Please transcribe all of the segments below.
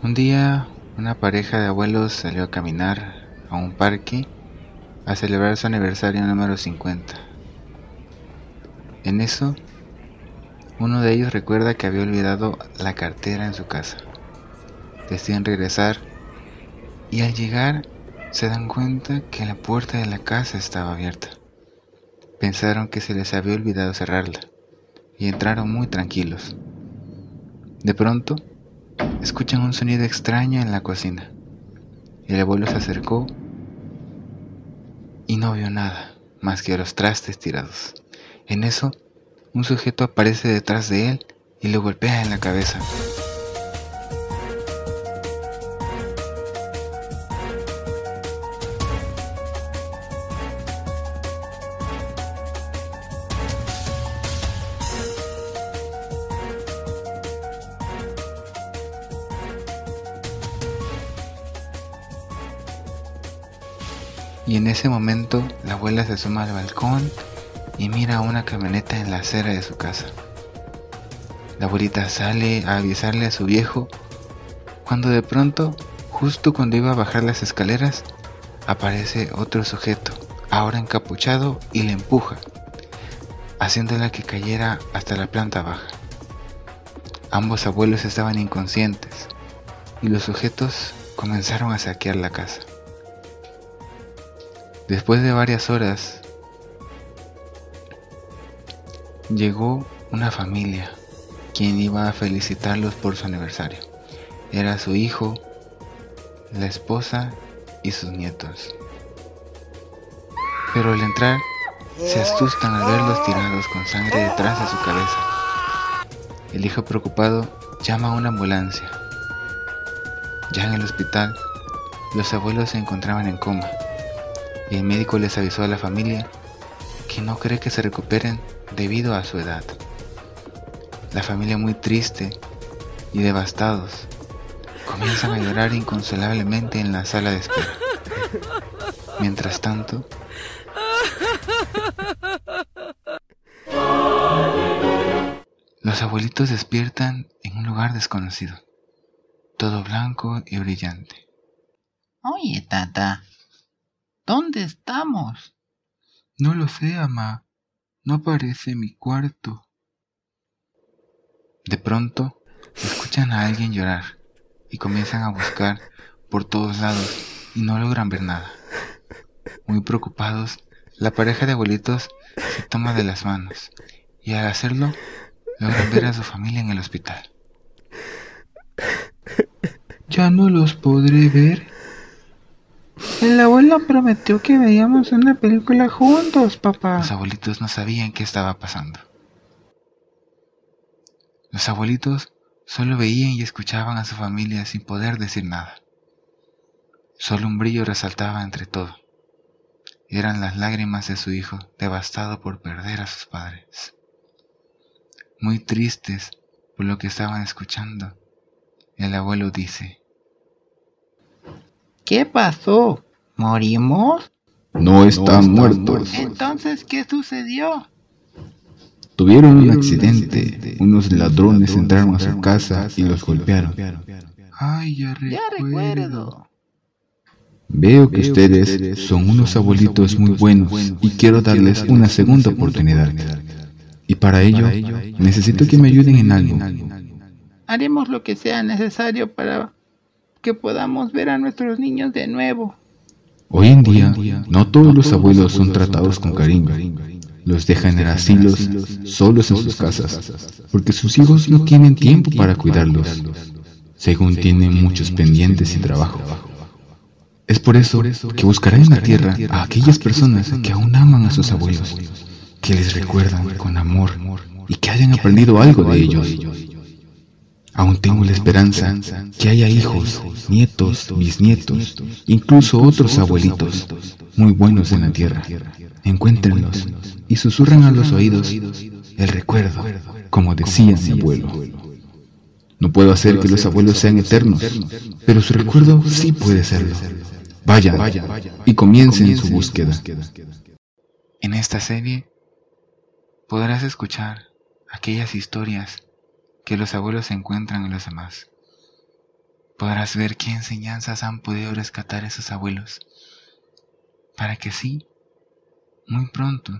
Un día, una pareja de abuelos salió a caminar a un parque a celebrar su aniversario número 50. En eso, uno de ellos recuerda que había olvidado la cartera en su casa. Deciden regresar y al llegar se dan cuenta que la puerta de la casa estaba abierta. Pensaron que se les había olvidado cerrarla y entraron muy tranquilos. De pronto, escuchan un sonido extraño en la cocina. El abuelo se acercó y no vio nada más que los trastes tirados. En eso, un sujeto aparece detrás de él y le golpea en la cabeza. Y en ese momento la abuela se suma al balcón y mira una camioneta en la acera de su casa. La abuelita sale a avisarle a su viejo cuando de pronto, justo cuando iba a bajar las escaleras, aparece otro sujeto, ahora encapuchado, y le empuja, haciéndola que cayera hasta la planta baja. Ambos abuelos estaban inconscientes y los sujetos comenzaron a saquear la casa. Después de varias horas, llegó una familia quien iba a felicitarlos por su aniversario. Era su hijo, la esposa y sus nietos. Pero al entrar, se asustan al verlos tirados con sangre detrás de su cabeza. El hijo preocupado llama a una ambulancia. Ya en el hospital, los abuelos se encontraban en coma y el médico les avisó a la familia que no cree que se recuperen debido a su edad. La familia muy triste y devastados comienzan a llorar inconsolablemente en la sala de espera. Mientras tanto, los abuelitos despiertan en un lugar desconocido, todo blanco y brillante. Oye, tata, ¿dónde estamos? No lo sé, ama. No aparece mi cuarto. De pronto, escuchan a alguien llorar y comienzan a buscar por todos lados y no logran ver nada. Muy preocupados, la pareja de abuelitos se toma de las manos y al hacerlo logran ver a su familia en el hospital. Ya no los podré ver. El abuelo prometió que veíamos una película juntos, papá. Los abuelitos no sabían qué estaba pasando. Los abuelitos solo veían y escuchaban a su familia sin poder decir nada. Solo un brillo resaltaba entre todo. Eran las lágrimas de su hijo, devastado por perder a sus padres. Muy tristes por lo que estaban escuchando, el abuelo dice, ¿Qué pasó? ¿Morimos? No están muertos. Entonces, ¿qué sucedió? Tuvieron un accidente. Unos ladrones entraron a su casa y los golpearon. Ay, ya Ya recuerdo. Veo que ustedes son unos abuelitos muy buenos y quiero darles una segunda oportunidad. Y para ello necesito que me ayuden en algo. Haremos lo que sea necesario para que podamos ver a nuestros niños de nuevo. Hoy en día, no todos los abuelos son tratados con cariño. Los dejan en asilos, solos en sus casas, porque sus hijos no tienen tiempo para cuidarlos, según tienen muchos pendientes y trabajo. Es por eso que buscarán en la tierra a aquellas personas que aún aman a sus abuelos, que les recuerdan con amor y que hayan aprendido algo de ellos Aún tengo la esperanza que haya hijos, nietos, bisnietos, incluso otros abuelitos muy buenos en la tierra. Encuéntrenlos y susurran a los oídos el recuerdo, como decía mi abuelo. No puedo hacer que los abuelos sean eternos, pero su recuerdo sí puede serlo. Vayan y comiencen su búsqueda. En esta serie podrás escuchar aquellas historias que los abuelos encuentran en los demás. Podrás ver qué enseñanzas han podido rescatar esos abuelos para que sí, muy pronto,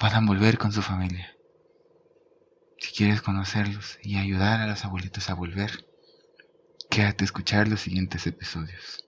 puedan volver con su familia. Si quieres conocerlos y ayudar a los abuelitos a volver, quédate a escuchar los siguientes episodios.